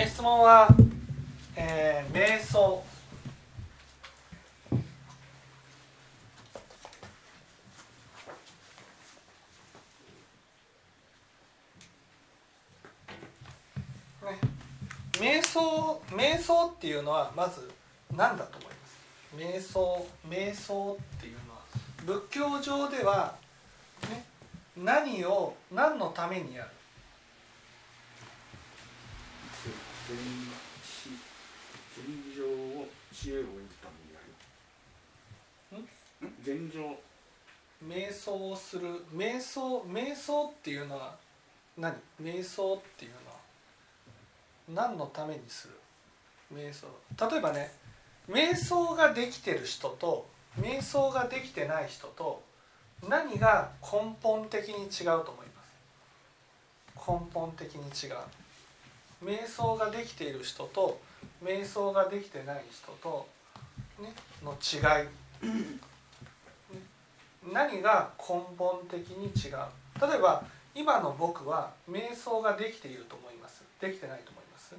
え質問は、えー、瞑想。瞑想瞑想っていうのはまず何だと思います？瞑想瞑想っていうのは仏教上では、ね、何を何のためにやる？禅知禅情を知恵を得るためにやるん禅情瞑想をする瞑想瞑想っていうのは何瞑想っていうのは何のためにする瞑想例えばね瞑想ができてる人と瞑想ができてない人と何が根本的に違うと思います根本的に違う瞑想ができている人と瞑想ができてない人と、ね、の違い。何が根本的に違う？例えば今の僕は瞑想ができていると思います。できてないと思います？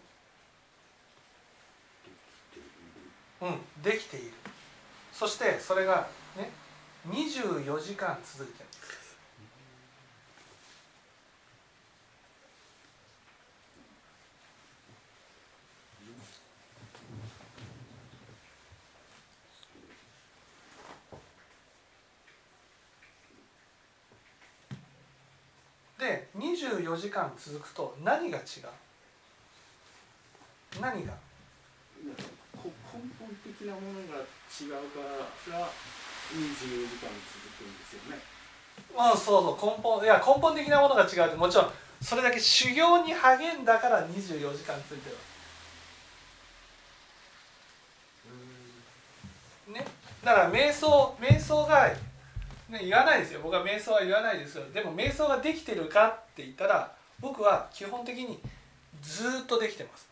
うんできている。そしてそれがね24時間続いてるで24時間続くと何が違う？何が？こ根本的なものが違うからが24時間続くんですよね。うんそうそう。根本いや根本的なものが違うってもちろんそれだけ修行に励んだから24時間続いてるね？だから瞑想瞑想がね、言わないですよ。僕は瞑想は言わないですよ。でも瞑想ができてるかって言ったら僕は基本的にずっとできてます。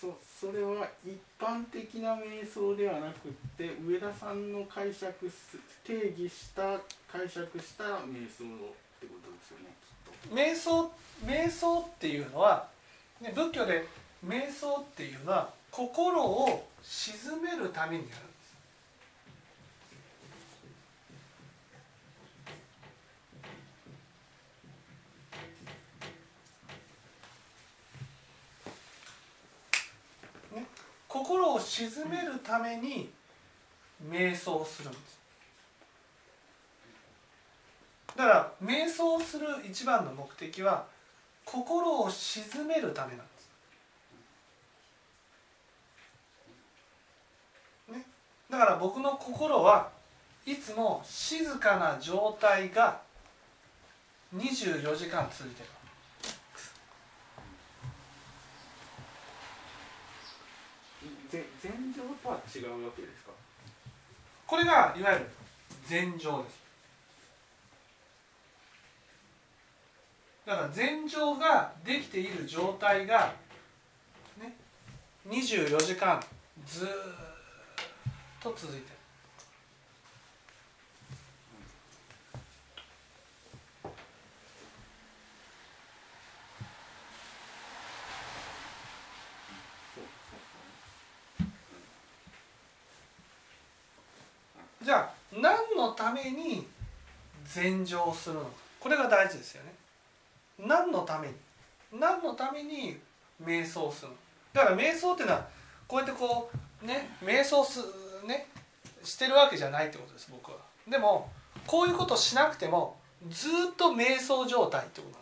そそれは一般的な瞑想ではなくって上田さんの解釈す定義した解釈した瞑想ってことですよねきっと。瞑想瞑想っていうのは、ね、仏教で瞑想っていうのは心を鎮めるためにやる。んですね心を鎮めるために瞑想するんです。だから瞑想する一番の目的は心を鎮めるためなんです、ね、だから僕の心はいつも静かな状態が24時間続いてるぜ禅情とは違うわけですか？これがいわゆる禅情です。だから禅情ができている状態が、ね、24時間ずーっと続いてじゃあ何のために禅情をするの？かこれが大事ですよね。何のために？何のために瞑想するの？だから瞑想っていうのはこうやってこうね瞑想すねしてるわけじゃないってことです僕は。でもこういうことしなくてもずっと瞑想状態ってこと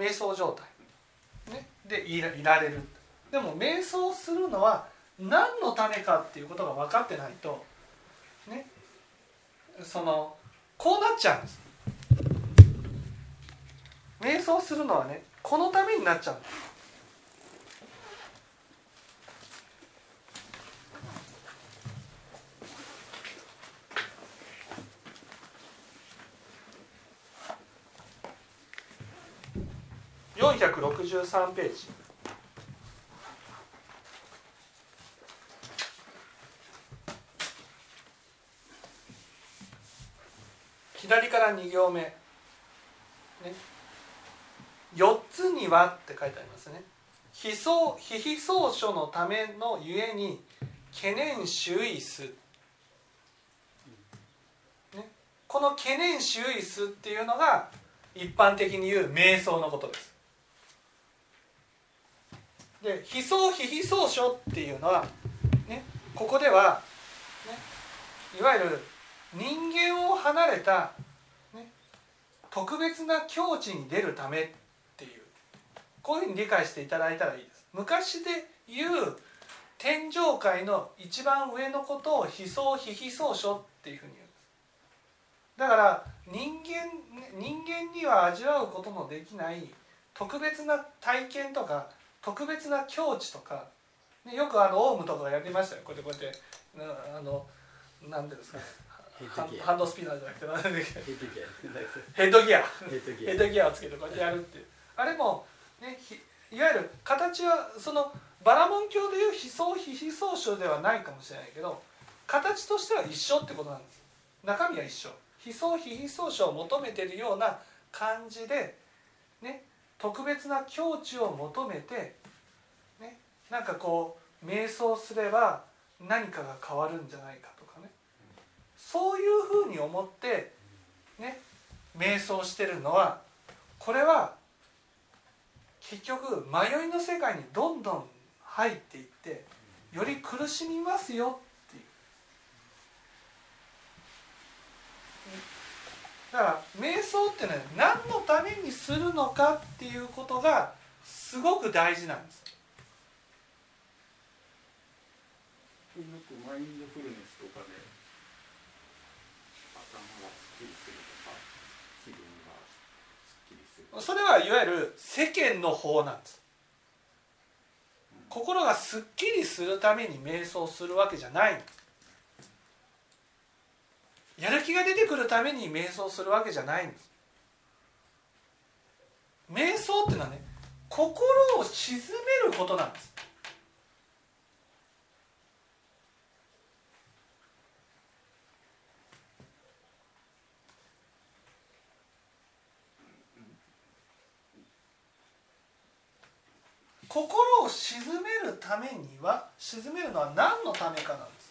なんです。瞑想状態。ね。でいらいられる。でも瞑想するのは何のためかっていうことが分かってないとねそのこうなっちゃうんです。瞑想するのはねこのためになっちゃうんです463ページ。左から2行目、ね、4つにはって書いてありますね。非相非非相書のためのゆえに懸念周囲す、この懸念周囲すっていうのが一般的に言う瞑想のことです。で非相非非相書っていうのは、ね、ここでは、ね、いわゆる人間を離れた、ね、特別な境地に出るためっていうこういうふうに理解していただいたらいいです。昔で言う天上界の一番上のことを非相非非相書っていうふうに言うんです。だから人間人間には味わうことのできない特別な体験とか特別な境地とかねよくあのオウムとかやりましたよこうやってこうやってあの何ていうんですかハンドスピナーじゃなくて何でヘッドギア。ヘッドギア。をつけてこうやってやるっていう。あれも、ね、いわゆる形はそのバラモン教でいう非相非非相書ではないかもしれないけど形としては一緒ってことなんです。中身は一緒。非相非非相書を求めてるような感じでね特別な境地を求めて、ね、なんかこう瞑想すれば何かが変わるんじゃないかそういうふうに思ってね瞑想してるのはこれは結局迷いの世界にどんどん入っていってより苦しみますよっていうだから瞑想っていうのは何のためにするのかっていうことがすごく大事なんです。よくマインドフルネスとかで頭がすっきりするとか気分がすっきりするそれはいわゆる世間の法なんです。心がすっきりするために瞑想するわけじゃないんです。やる気が出てくるために瞑想するわけじゃないんです瞑想っていうのはね心を鎮めることなんです心を静めるためには静めるのは何のためかなんです。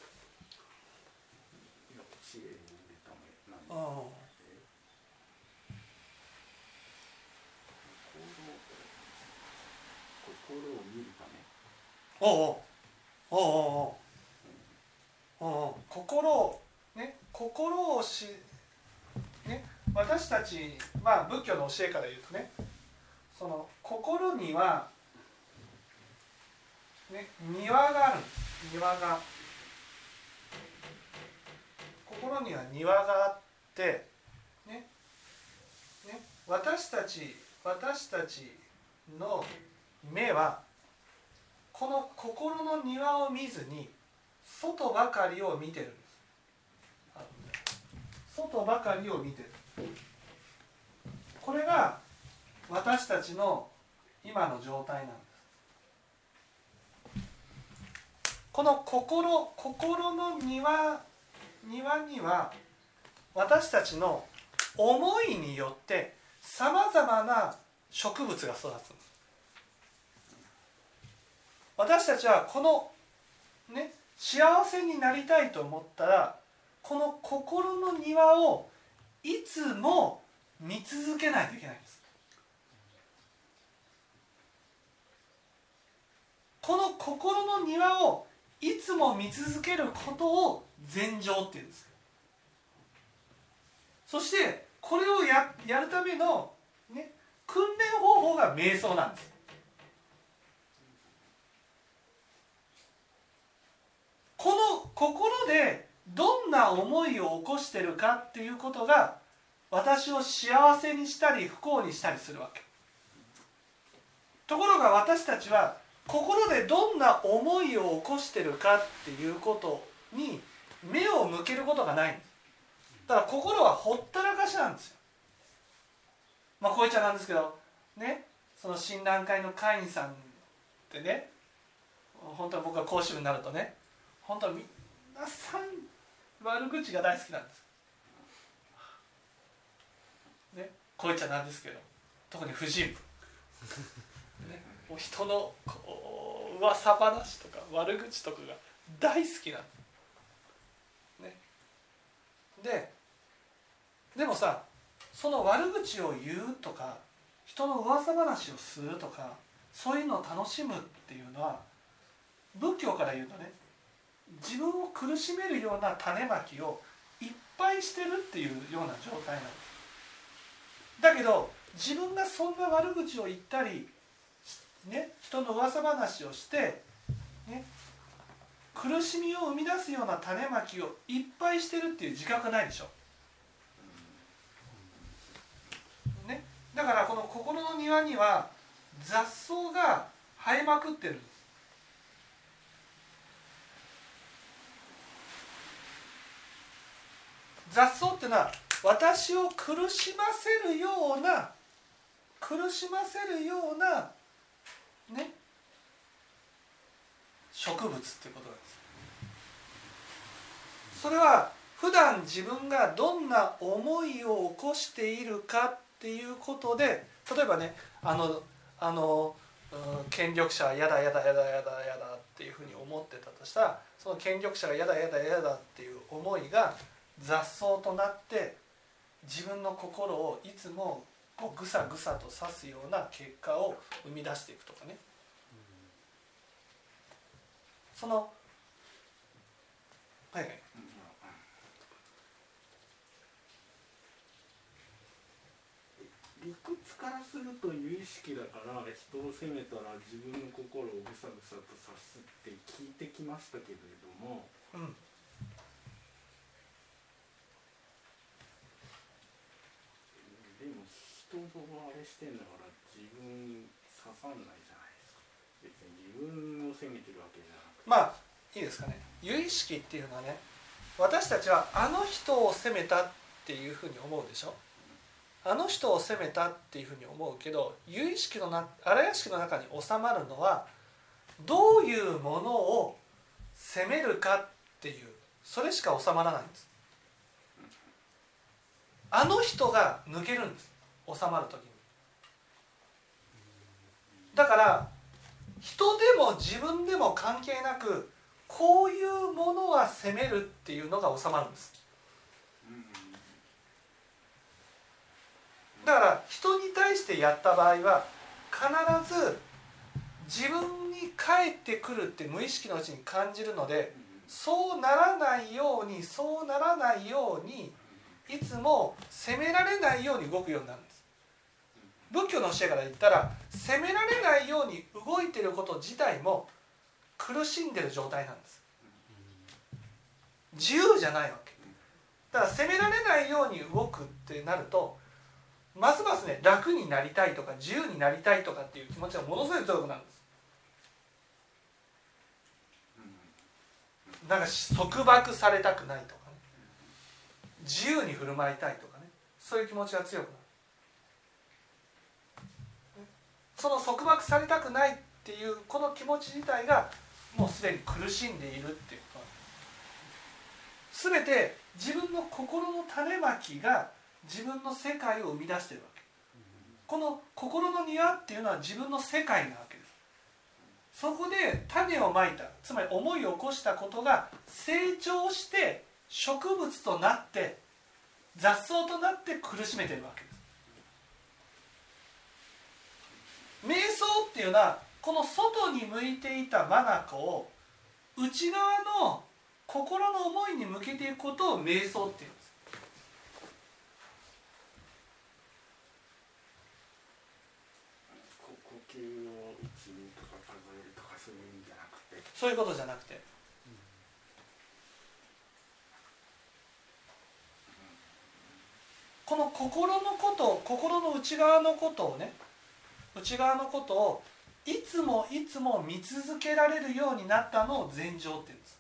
心を見るため。おうおうおう。おうおう。心をね心をしね私たちまあ仏教の教えから言うとねその心にはね庭がある。庭が。心には庭があってってねね私たち私たちの目はこの心の庭を見ずに外ばかりを見てるんです。外ばかりを見てる。これが私たちの今の状態なんです。この心心の庭庭には私たちの思いによってさまざまな植物が育つ私たちはこのね幸せになりたいと思ったらこの心の庭をいつも見続けないといけないんです。この心の庭をいつも見続けることを禅情っていうんです。そしてこれをややるための、ね、訓練方法が瞑想なんです。この心でどんな思いを起こしてるかっていうことが私を幸せにしたり不幸にしたりするわけ。ところが私たちは心でどんな思いを起こしてるかっていうことに目を向けることがないんです。だから心はほったらかしなんですよ。まあこう言っちゃなんですけどねその診断会の会員さんってね本当は僕が講師部になるとね本当は皆さん悪口が大好きなんです。ねこう言っちゃなんですけど特に婦人部、もう人のこう噂話とか悪口とかが大好きなの。ね、ででもさその悪口を言うとか人の噂話をするとかそういうのを楽しむっていうのは仏教から言うとね。自分を苦しめるような種まきをいっぱいしてるっていうような状態なんですだけど自分がそんな悪口を言ったり、ね、人の噂話をして、ね、苦しみを生み出すような種まきをいっぱいしてるっていう自覚ないでしょ。ね、だからこの心の庭には雑草が生えまくってるんです雑草っていうのは私を苦しませるような苦しませるようなね。植物っていうことなんです。それは普段自分がどんな思いを起こしているかっていうことで例えばねあのあの、権力者はやだやだやだやだやだっていうふうに思ってたとしたらその権力者がやだやだやだっていう思いが雑草となって自分の心をいつもこうぐさぐさと刺すような結果を生み出していくとかね、そのはいはい。理屈からすると有意識だから人を責めたら自分の心をぐさぐさと刺すって聞いてきましたけれども、うん人をあれしてんだから自分刺さんないじゃないですか。別に自分を責めてるわけじゃなくて。まあいいですかね。有意識っていうのはね私たちはあの人を責めたっていうふうに思うでしょ。あの人を責めたっていうふうに思うけど有意識のな荒屋敷の中に収まるのはどういうものを責めるかっていうそれしか収まらないんです。あの人が抜けるんです。収まる時に。だから人でも自分でも関係なくこういうものは責めるっていうのが収まるんです。だから人に対してやった場合は必ず自分に返ってくるって無意識のうちに感じるのでそうならないようにそうならないようにいつも責められないように動くようになるんです。仏教の教えから言ったら責められないように動いてること自体も苦しんでる状態なんです。自由じゃないわけ。だから責められないように動くってなるとますますね楽になりたいとか自由になりたいとかっていう気持ちがものすごい強くなるんです。なんか束縛されたくないと自由に振る舞いたいとかね。そういう気持ちが強くなる。その束縛されたくないっていうこの気持ち自体がもうすでに苦しんでいるっていうこと。全て自分の心の種まきが自分の世界を生み出してるわけ。この心の庭っていうのは自分の世界なわけです。そこで種をまいた。つまり思い起こしたことが成長して植物となって雑草となって苦しめてるわけ瞑想っていうのはこの外に向いていた眼を内側の心の思いに向けていくことを瞑想っていうんです。呼吸を一二とか数えるとかそういうんじゃなくて。そういうことじゃなくて、この心のこと心の内側のことをね内側のことをいつもいつも見続けられるようになったのを禅情って言うんです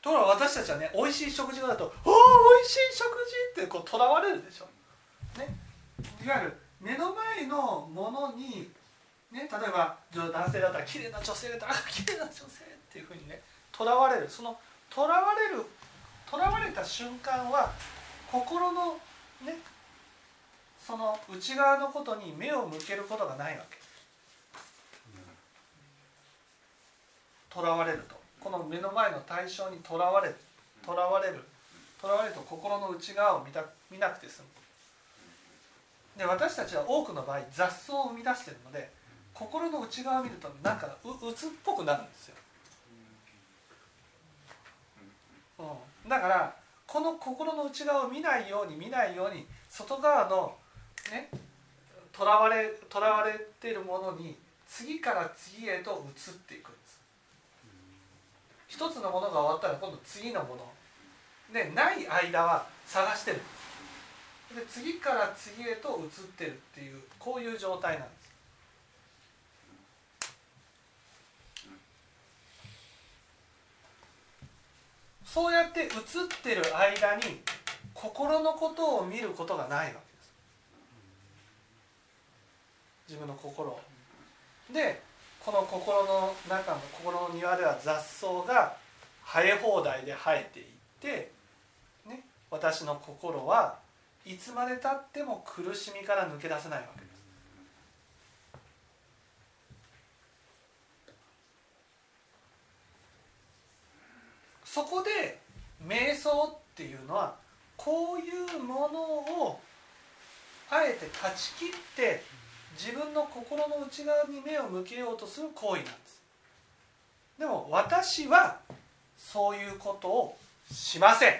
ところが私たちはね美味しい食事だと「おお美味しい食事!」ってこうとらわれるでしょ。ね、いわゆる目の前のものにね、例えば男性だったら綺麗な女性だったら 綺麗な女性っていうふうにねとらわれるそのとらわれるとらわれた瞬間は心のねその内側のことに目を向けることがないわけ。とらわれるとこの目の前の対象にとらわれるとらわれるとらわれると心の内側を見た見なくて済む。で私たちは多くの場合雑草を生み出しているので心の内側を見るとなんかう鬱っぽくなるんですよ、うん、だからこの心の内側を見ないように見ないように外側のねとらわれとらわれてるものに次から次へと移っていくんです。一つのものが終わったら今度次のもの。でない間は探してる。で次から次へと移ってるっていうこういう状態なんです。そうやって映ってる間に心のことを見ることがないわけです。自分の心をでこの心の中の心の庭では雑草が生え放題で生えていってね私の心はいつまでたっても苦しみから抜け出せないわけ。ですそこで瞑想っていうのはこういうものをあえて断ち切って自分の心の内側に目を向けようとする行為なんです。でも私はそういうことをしません。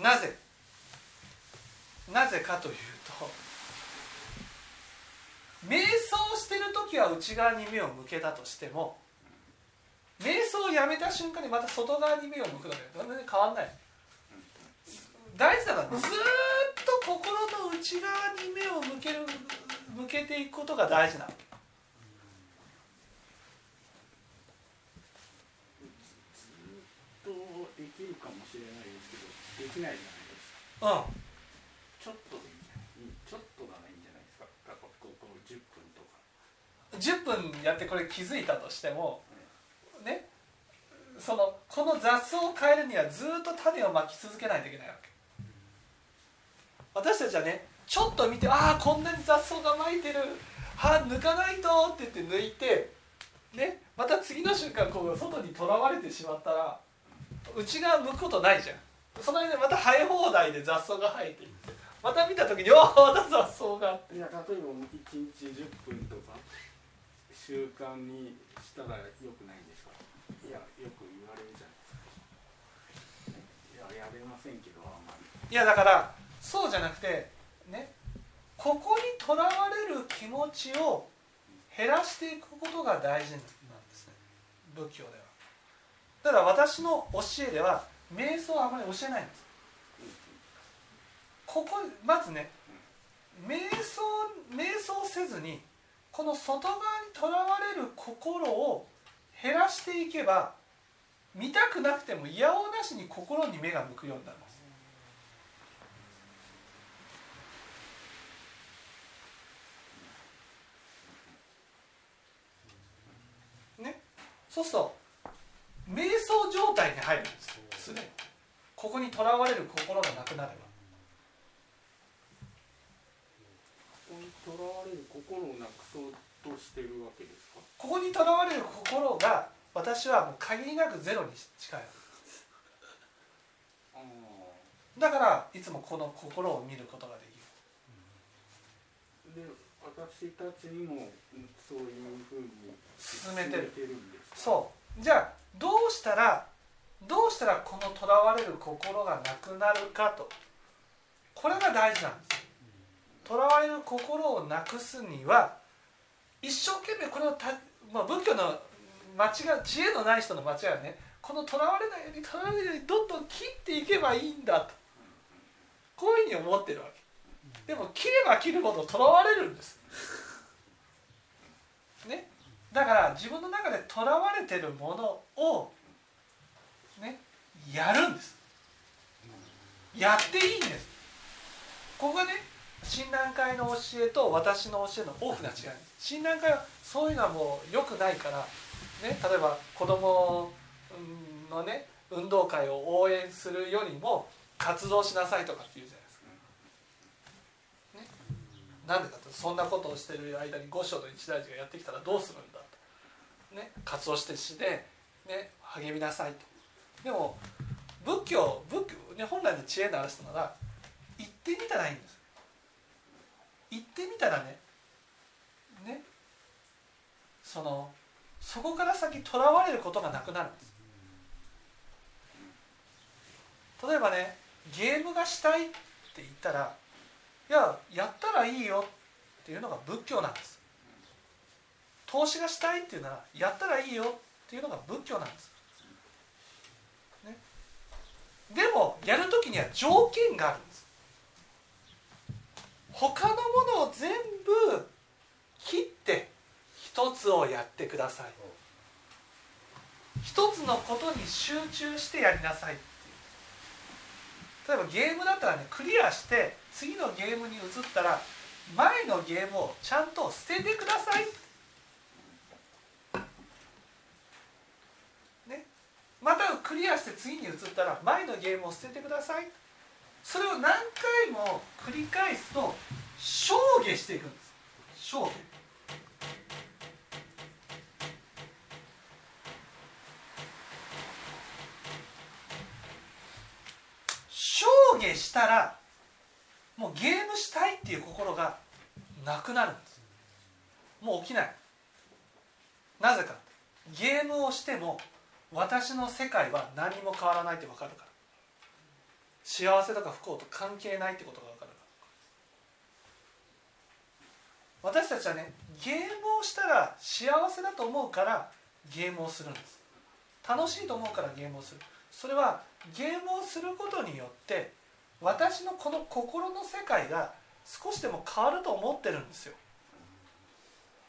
なぜ？なぜかというと瞑想してる時は内側に目を向けたとしても瞑想をやめた瞬間にまた外側に目を向くので全然変わんない。大事なのはずっと心の内側に目を向ける向けていくことが大事なの。ずっとできるかもしれないですけどできないじゃないですか。うんちょっとでいいちょっとがないんじゃないですかここ10分とか10分やってこれ気づいたとしてもねそのこの雑草を変えるにはずっと種をまき続けないといけないわけ。私たちはねちょっと見てああこんなに雑草が巻いてる。は抜かないとって言って抜いてねまた次の瞬間こう外にとらわれてしまったら内側向くことないじゃん。その間また生え放題で雑草が生えていってまた見た時におおまた雑草がいや例えば1日10分とか。習慣にしたらよくないんですか？いやよく言われるじゃないですか。いややれませんけどあんまり。いやだからそうじゃなくてねここにとらわれる気持ちを減らしていくことが大事なんですね。仏教では。だから私の教えでは瞑想はあまり教えないんです。ここまずね瞑想瞑想せずにこの外側にとらわれる心を減らしていけば見たくなくてもいやおうなしに心に目が向くようになります。ね？そうすると瞑想状態に入るんです。すでに。ここにとらわれる心がなくなればここにとらわれる心をなくそうとしてるわけですか？ここにとらわれる心が私はもう限りなくゼロに近いだからいつもこの心を見ることができる。で私たちにもそういうふうに進めてる。てるんですそう。じゃあどうしたらどうしたらこのとらわれる心がなくなるかと。これが大事なんですとらわれる心をなくすには一生懸命これをた、まあ、仏教の間違い知恵のない人の間違いはねこのとらわれないようにとらわれないようにどんどん切っていけばいいんだと。こういうふうに思ってるわけ。でも切れば切るほどとらわれるんです。ね。だから自分の中でとらわれてるものをねやるんです。やっていいんです。ここがね親鸞会の教えと私の教えの大きな違い。親鸞会はそういうのはもう良くないから、ね、例えば子供のね運動会を応援するよりも活動しなさいとかって言うじゃないですか。ね、なんでかとそんなことをしてる間に五章の一大事がやってきたらどうするんだと、ね、活動して死で、ね、励みなさいと。でも仏教仏教、ね、本来の知恵のある人なら行ってみたらいいんです行ってみたらねねそのそこから先とらわれることがなくなるんです。例えばねゲームがしたいって言ったらいややったらいいよっていうのが仏教なんです。投資がしたいっていうならやったらいいよっていうのが仏教なんです、ね、でもやる時には条件があるんです。他のものを全部切って一つをやってください。一つのことに集中してやりなさい例えばゲームだったらねクリアして次のゲームに移ったら前のゲームをちゃんと捨ててください、ね、またクリアして次に移ったら前のゲームを捨ててくださいそれを何回も繰り返すと上下していくんです。上下下したらもうゲームしたいっていう心がなくなるんです。もう起きない。なぜか。ゲームをしても私の世界は何も変わらないって分かるから。幸せとか不幸と関係ないってことが分かる私たちはねゲームをしたら幸せだと思うからゲームをするんです。楽しいと思うからゲームをする。それはゲームをすることによって私のこの心の世界が少しでも変わると思ってるんですよ、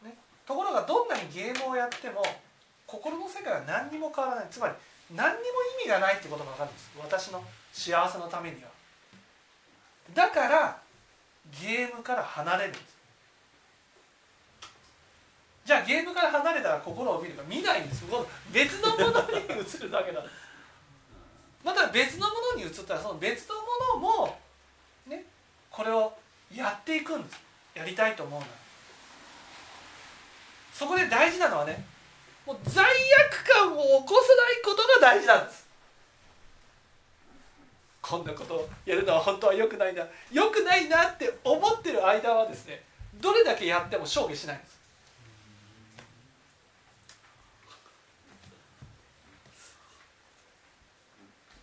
ね、ところがどんなにゲームをやっても心の世界は何にも変わらない。つまり何にも意味がないってことが分かるんです。私の幸せのためには。だからゲームから離れるんです。じゃあゲームから離れたら心を見るか。見ないんです。別のものに移るだけだ。また別のものに移ったらその別のものもねこれをやっていくんです。やりたいと思うなら。そこで大事なのはねもう罪悪感を起こさないことが大事なんです。こんなことをやるのは本当は良くないな良くないなって思ってる間はですねどれだけやっても勝負しないんです。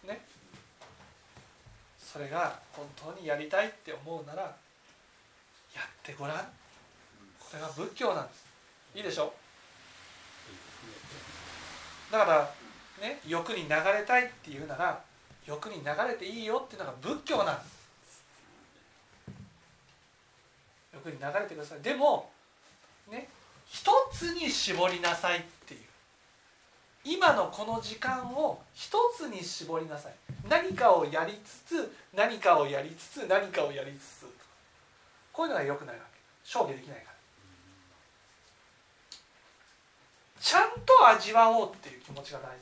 ね。それが本当にやりたいって思うならやってごらん。これが仏教なんです。いいでしょ？うだからね欲に流れたいっていうなら欲に流れていいよっていうのが仏教なんです。欲に流れてください。でもね一つに絞りなさいっていう。今のこの時間を一つに絞りなさい。何かをやりつつ何かをやりつつ何かをやりつつこういうのがよくないわけ。勝負できないから。ちゃんと味わおうっていう気持ちが大事なんで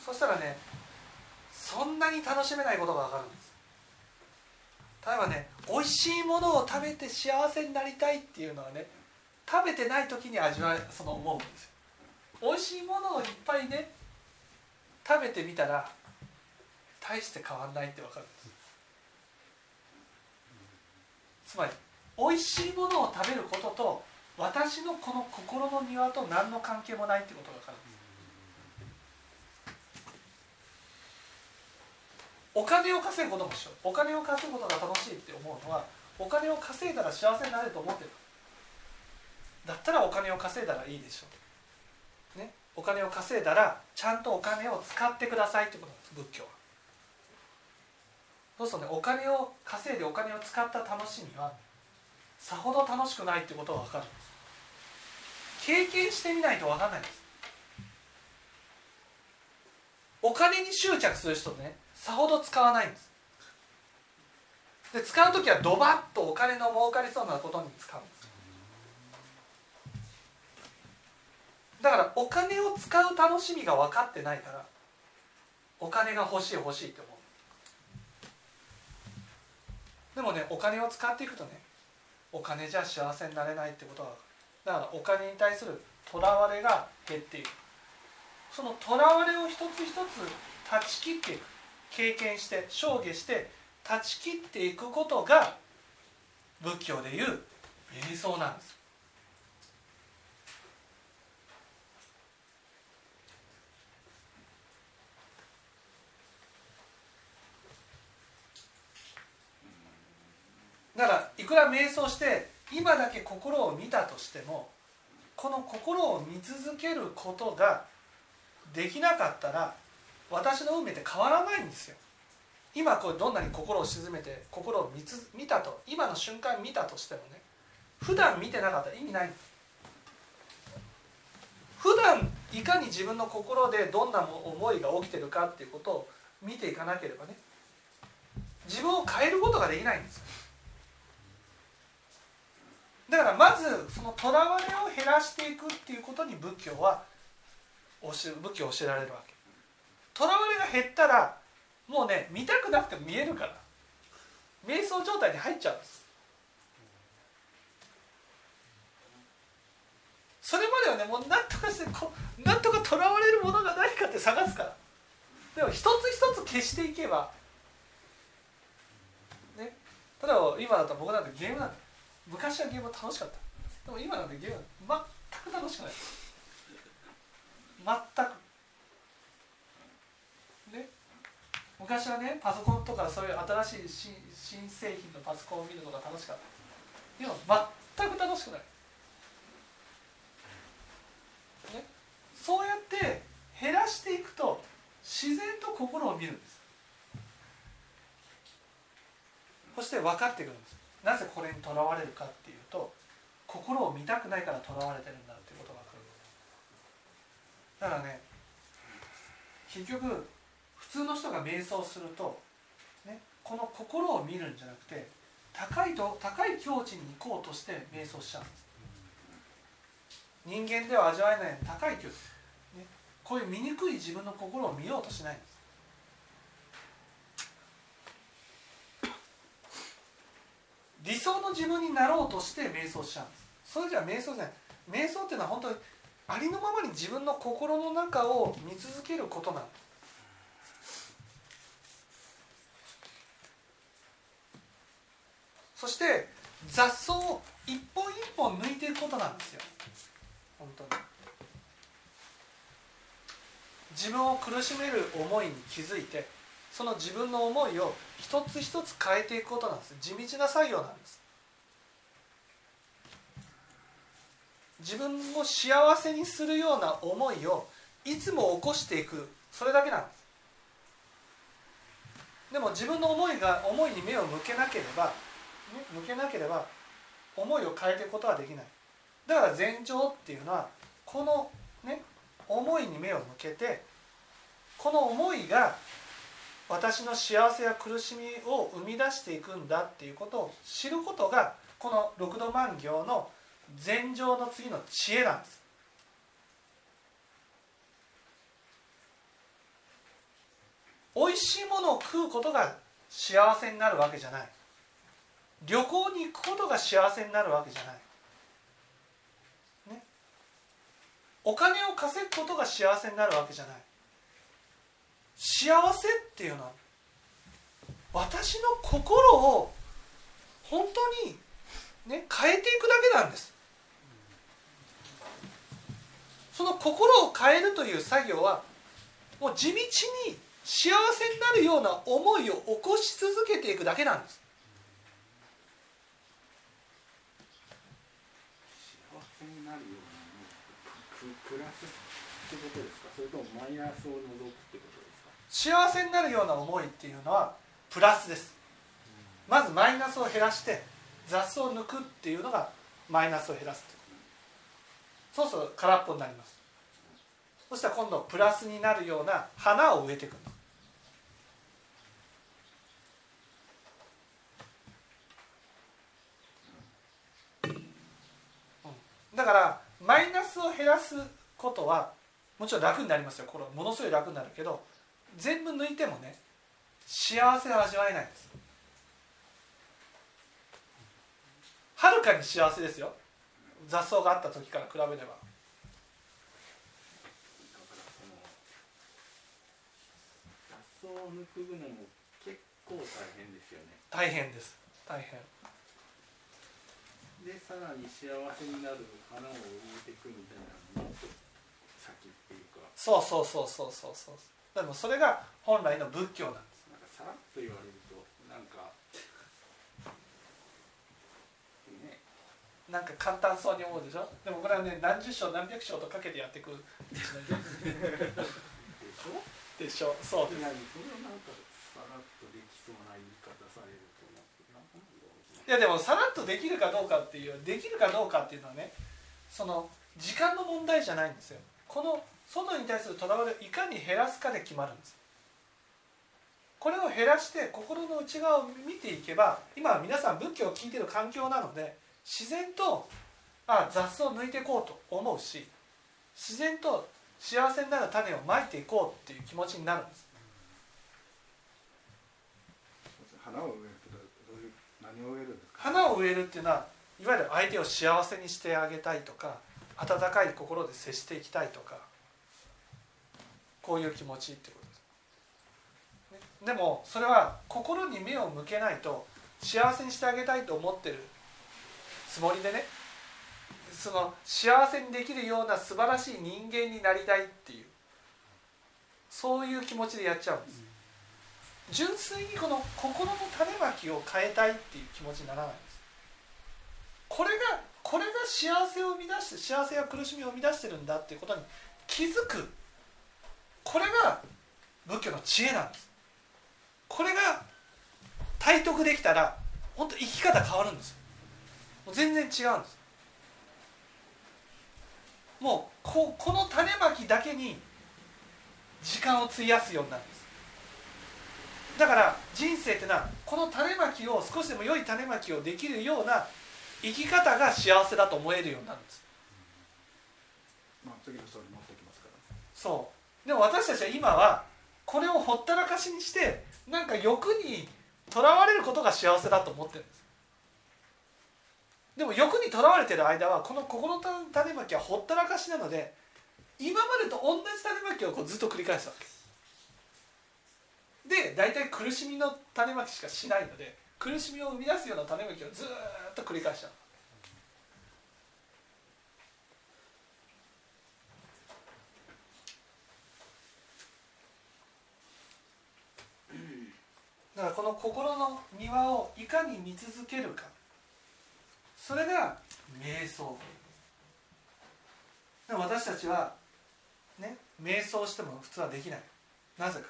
す。そしたらねそんなに楽しめないことが分かるんです。例えばね美味しいものを食べて幸せになりたいっていうのはね食べてない時に味わいその思うんですよ。美味しいものをいっぱいね食べてみたら大して変わんないって分かるんです。つまり美味しいものを食べることと私のこの心の庭と何の関係もないってことが分かるんですお金を稼ぐことも一緒お金を稼ぐことが楽しいって思うのはお金を稼いだら幸せになれると思ってるだったらお金を稼いだらいいでしょ。う、ね、お金を稼いだらちゃんとお金を使ってくださいってことなんです仏教は。そうするとね。お金を稼いでお金を使った楽しみはさほど楽しくないってことが分かる。んです経験してみないと分かんないんです。お金に執着する人ねさほど使わないんです。で使う時はドバッとお金の儲かりそうなことに使うんです。だからお金を使う楽しみが分かってないからお金が欲しい欲しいって思うでもねお金を使っていくとねお金じゃ幸せになれないってことがだからお金に対するとらわれが減っていく。そのとらわれを一つ一つ断ち切っていく経験して証下して断ち切っていくことが仏教でいう瞑想なんです。だからいくら瞑想して今だけ心を見たとしてもこの心を見続けることができなかったら私の運命って変わらないんですよ。今これどんなに心を静めて心を見つ見たと今の瞬間見たとしてもね普段見てなかったら意味ない。普段いかに自分の心でどんな思いが起きてるかっていうことを見ていかなければね自分を変えることができないんですだからまずそのとらわれを減らしていくっていうことに仏教は仏教を教えられるわけ。とらわれが減ったらもうね見たくなくても見えるから。瞑想状態に入っちゃうんです。それまではねもう何とかしてこ何とかとらわれるものが何かって探すから。でも一つ一つ消していけばね。例えば今だったら僕なんてゲームなんて昔はゲーム楽しかった。でも今なんてゲーム全く楽しくない。全く。ね。昔はねパソコンとかそういう新しい新新製品のパソコンを見るのが楽しかった。今全く楽しくない。ね。そうやって減らしていくと自然と心を見るんです。そして分かってくるんです。なぜこれにとらわれるかっていうと心を見たくないからとらわれてるんだってことが分かる。だからね結局普通の人が瞑想すると、ね、この心を見るんじゃなくて高いと高い境地に行こうとして瞑想しちゃうんです。人間では味わえない高い境地、ね、こういう醜い自分の心を見ようとしないんです。理想の自分になろうとして瞑想しちゃうんです。それじゃ瞑想じゃない。瞑想っていうのは本当にありのままに自分の心の中を見続けることなんですそして雑草を一本一本抜いていくことなんですよ。本当に。自分を苦しめる思いに気づいてその自分の思いを一つ一つ変えていくことなんです。地道な作業なんです。自分を幸せにするような思いをいつも起こしていく。それだけなんです。でも自分の思いが思いに目を向けなければ、ね、向けなければ思いを変えていくことはできない。だから禅情っていうのはこのね思いに目を向けてこの思いが私の幸せや苦しみを生み出していくんだっていうことを知ることがこの六度万行の禅情の次の知恵なんです。美味しいものを食うことが幸せになるわけじゃない。旅行に行くことが幸せになるわけじゃない、ね、お金を稼ぐことが幸せになるわけじゃない。幸せっていうのは私の心を本当に、ね、変えていくだけなんです。その心を変えるという作業はもう地道に幸せになるような思いを起こし続けていくだけなんです。幸せになるようなプラスってことですか？それともマイナスを除く幸せになるような思いっていうのはプラスです。まずマイナスを減らして雑草を抜くっていうのがマイナスを減らすそうすると空っぽになります。そしたら今度プラスになるような花を植えていくだ。からマイナスを減らすことはもちろん楽になりますよ。これものすごい楽になるけど全部抜いてもね幸せは味わえないんです。はるかに幸せですよ。雑草があった時から比べれば。雑草を抜くのも結構大変ですよね。大変です。大変。でさらに幸せになる花を植えていくみたいなのも先っていうか。そうそうそうそうそうそうでもそれが本来の仏教なんです。なんかさらっと言われるとなんかね。なんか簡単そうに思うでしょ？でもこれはね何十章何百章とかけてやっていくでしょ？でしょ？そうです。いやでもさらっとできるかどうかっていうできるかどうかっていうのはねその時間の問題じゃないんですよ。この外に対するとらわれをいかに減らすかで決まるんです。これを減らして心の内側を見ていけば今は皆さん仏教を聞いてる環境なので自然とあ雑草を抜いていこうと思うし自然と幸せになる種をまいていこうっていう気持ちになるんです。花を植えるとどういう何を植えるんですか？花を植えるっていうのはいわゆる相手を幸せにしてあげたいとか温かい心で接していきたいとかこういう気持ちってことです、ね、でもそれは心に目を向けないと幸せにしてあげたいと思ってるつもりでね。その幸せにできるような素晴らしい人間になりたいっていう。そういう気持ちでやっちゃうんです。純粋にこの心の種まきを変えたいっていう気持ちにならないんです。これがこれが幸せを生み出して幸せや苦しみを生み出してるんだっていうことに気づく。これが仏教の知恵なんです。これが体得できたら本当生き方変わるんですよ。もう全然違うんです。もうここの種まきだけに時間を費やすようになるんです。だから人生ってのはこの種まきを少しでも良い種まきをできるような生き方が幸せだと思えるようになるんです。まあ次の層に持ってきますから。そうでも私たちは今はこれをほったらかしにしてなんか欲にとらわれることが幸せだと思ってるんです。でも欲にとらわれてる間はこの心の種まきはほったらかしなので今までと同じ種まきをこうずっと繰り返すわけで大体苦しみの種まきしかしないので苦しみを生み出すような種まきをずっと繰り返しちゃう。だからこの心の庭をいかに見続けるか。それが瞑想。でも私たちはね瞑想しても普通はできない。なぜか。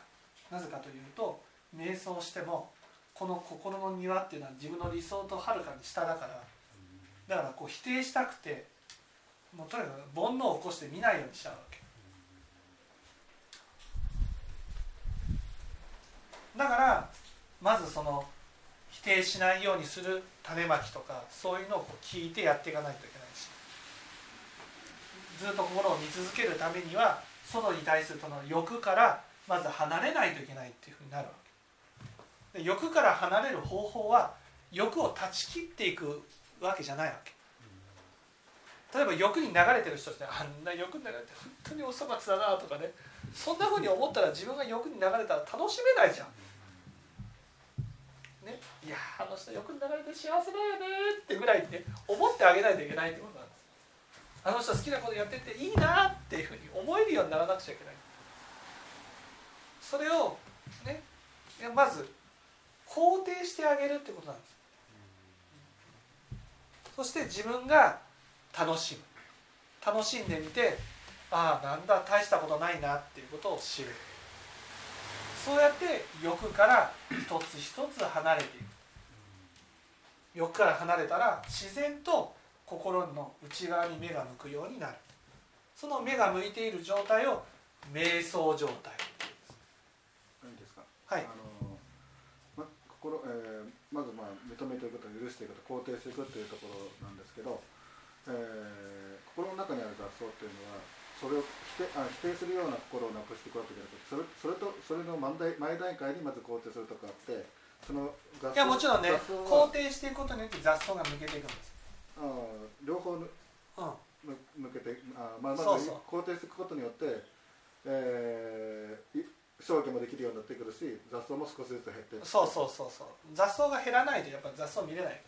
なぜかというと瞑想してもこの心の庭っていうのは自分の理想とはるかに下だから。だからこう否定したくてもうとにかく煩悩を起こして見ないようにしちゃうわけ。だからまずその否定しないようにする種まきとかそういうのを聞いてやっていかないといけないしずっと心を見続けるためには外に対するその欲からまず離れないといけないっていうふうになるわけ。で欲から離れる方法は欲を断ち切っていくわけじゃないわけ。例えば欲に流れてる人ってあんな欲に流れて本当にお粗末だなとかねそんなふうに思ったら自分が欲に流れたら楽しめないじゃん、いやあの人よく流れて幸せだよねってぐらいね思ってあげないといけないってことなんです。あの人好きなことやってていいなっていうふうに思えるようにならなくちゃいけない。それをねまず肯定してあげるってことなんです。そして自分が楽しむ。楽しんでみてああなんだ大したことないなっていうことを知る。そうやって欲から一つ一つ離れていく。欲から離れたら自然と心の内側に目が向くようになる。その目が向いている状態を瞑想状態いいです。かはい。あのま心えーまずまあ認めていくこと許していくこと肯定していくっていうところなんですけど、えー心の中にある雑草っていうのはそれを否定あ否定するような心をなくしていくわけじゃなくてそれそれとそれの前段前段階にまず肯定するとこがあってその雑いやもちろんね肯定していくことによって雑草が抜けていくんです、あー両方ぬうん、む抜けてあーまあ、まず肯定していくことによって、えー、い消去もできるようになってくるし雑草も少しずつ減ってそうそうそうそう。雑草が減らないとやっぱ雑草見れない、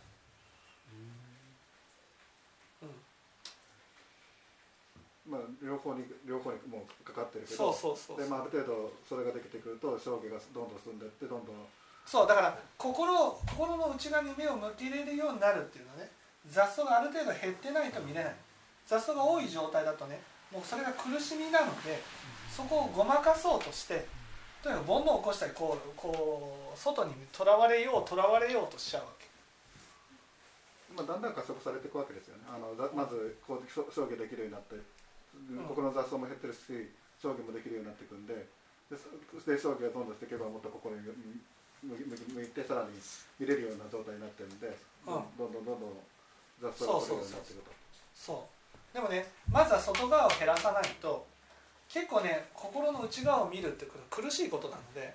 うん、まあ、両方に両方にもうかかってるけそうどそうそう。で、まあ、ある程度それができてくると消化がどんどん進んでいってどんどんそうだから心心の内側に目を向けれるようになるっていうのはね雑草がある程度減ってないと見れない。雑草が多い状態だとねもうそれが苦しみなのでそこをごまかそうとしてとにかく煩悩を起こしたりこうこう外にとらわれようとらわれようとしちゃうわけ。まあ、だんだん加速されていくわけですよね。あのまずこう消消化できるようになって、ん心の雑草も減ってるし消化もできるようになっていくんででそで消化がどんどんしていけばもっと心に向いてさらに見れるような状態になってるんで、うん。どんどんどんどん雑草が取れるようになっていくと。そう。でもねまずは外側を減らさないと結構ね心の内側を見るってことは苦しいことなので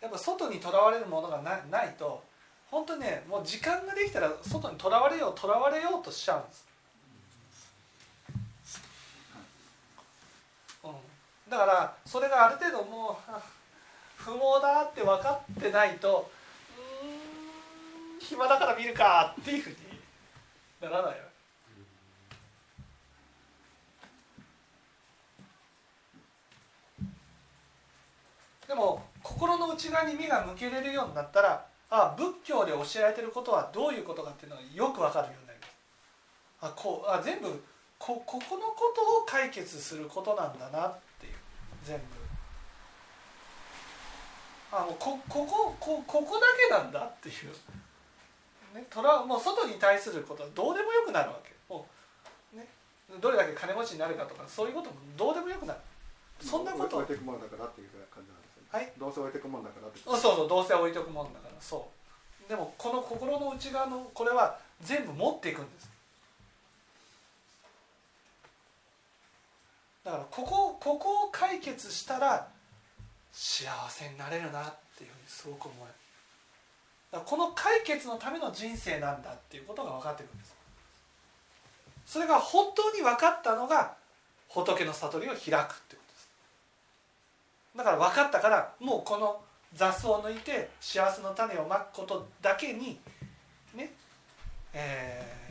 やっぱ外にとらわれるものがなないと本当にねもう時間ができたら外にとらわれようとらわれようとしちゃうんです、うん、だからそれがある程度もうあ不毛だって分かってないとうん暇だから見るかっていうふうにならないよでも心の内側に目が向けれるようになったらあ仏教で教えられてることはどういうことかっていうのがよくわかるようになります。あこうあ全部こここのことを解決することなんだなっていう全部。あもうここここここだけなんだっていう、ね、トラもう外に対することはどうでもよくなるわけ。もう、ね、どれだけ金持ちになるかとかそういうこともどうでもよくなる。そんなこと。置いていくものだからっていう感じなんですよね。はい。どうせ置いていくものだからって。そうそうどうせ置いとくもんだから。そう。でもこの心の内側のこれは全部持っていくんです。だからここここを解決したら幸せになれるなっていうふうにすごく思えるこの解決のための人生なんだっていうことが分かってくるんです。それが本当に分かったのが仏の悟りを開くってことです。だから分かったからもうこの雑草を抜いて幸せの種をまくことだけにね、えー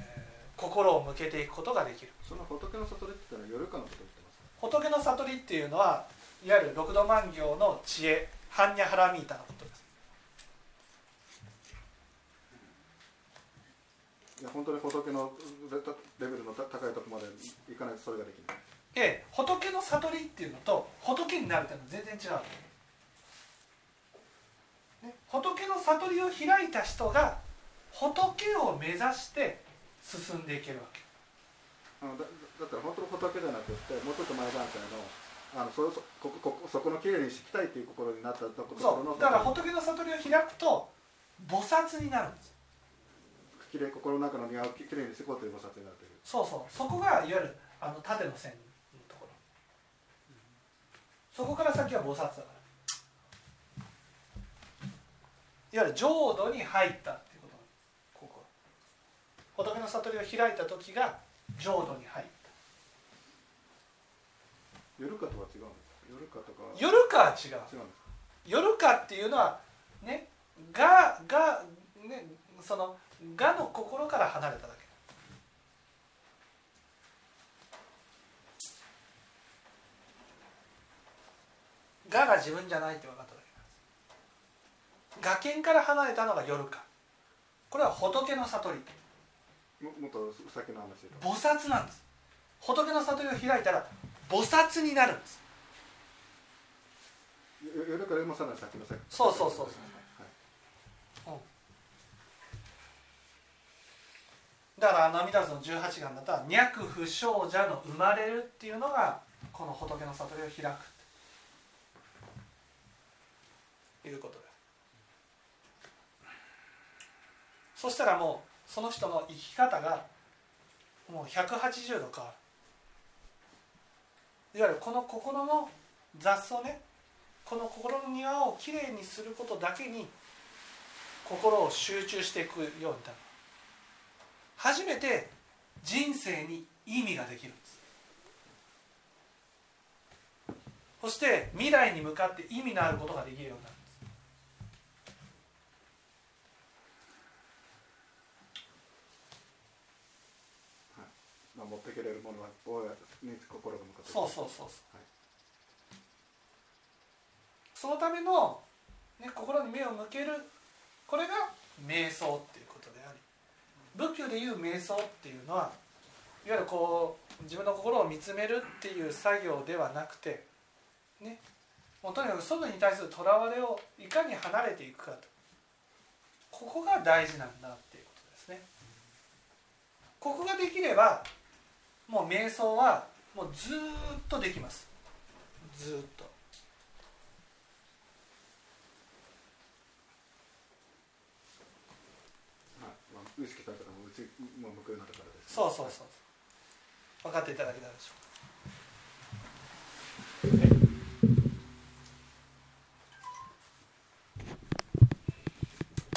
心を向けていくことができる。その仏の悟りって言ったら夜かのこと言ってますか？仏の悟りっていうのはいわゆる六度万行の知恵般若ハラミータのことです。いや本当に仏のレベルの高いところまでいかないとそれができない。ええ仏の悟りっていうのと仏になるっていうのは全然違う、ね、仏の悟りを開いた人が仏を目指して進んでいけるわけ。あのだだったら本当の仏じゃなくってもうちょっと前段階のあのそそこここそこのきれいにしていきたいという心になったところのそうだから仏の悟りを開くと菩薩になるんです。きれい心の中の庭をききれいにしていこうという菩薩になっている。そうそう。そこがいわゆるあの縦の線のところ。そこから先は菩薩だから。いわゆる浄土に入ったっていうこと。ここ。仏の悟りを開いた時が浄土に入った夜かとは違うんですか？夜かとか。は夜かは違う。違うんですか？夜かっていうのはねががねそのがの心から離れただけ。がが自分じゃないって分かっただけなんです。我見から離れたのが夜か。これは仏の悟り。ももっと先の話で。菩薩なんです。仏の悟りを開いたら菩薩になるんです。そうそうそうそうはいだから阿弥陀図の18願だったら脈不生者の生まれるっていうのがこの仏の悟りを開くいうことですそしたらもうその人の生き方がもう180度変わるいわゆるこの心の雑草ねこの心の庭をきれいにすることだけに心を集中していくようになる。初めて人生に意味ができるんです。そして未来に向かって意味のあることができるようになるんです。まあ、持ってけれるものは心がそうそうそうそう、はい。そのための、ね、心に目を向けるこれが瞑想っていうことであり仏教でいう瞑想っていうのはいわゆるこう自分の心を見つめるっていう作業ではなくてねもうとにかく外に対するとらわれをいかに離れていくかと。ここが大事なんだっていうことですね。ここができればもう瞑想はもうずっとできます。ずっと。さんとかもうちもう向うなです、ね、そうそうそう。分かっていただけたでしょうか。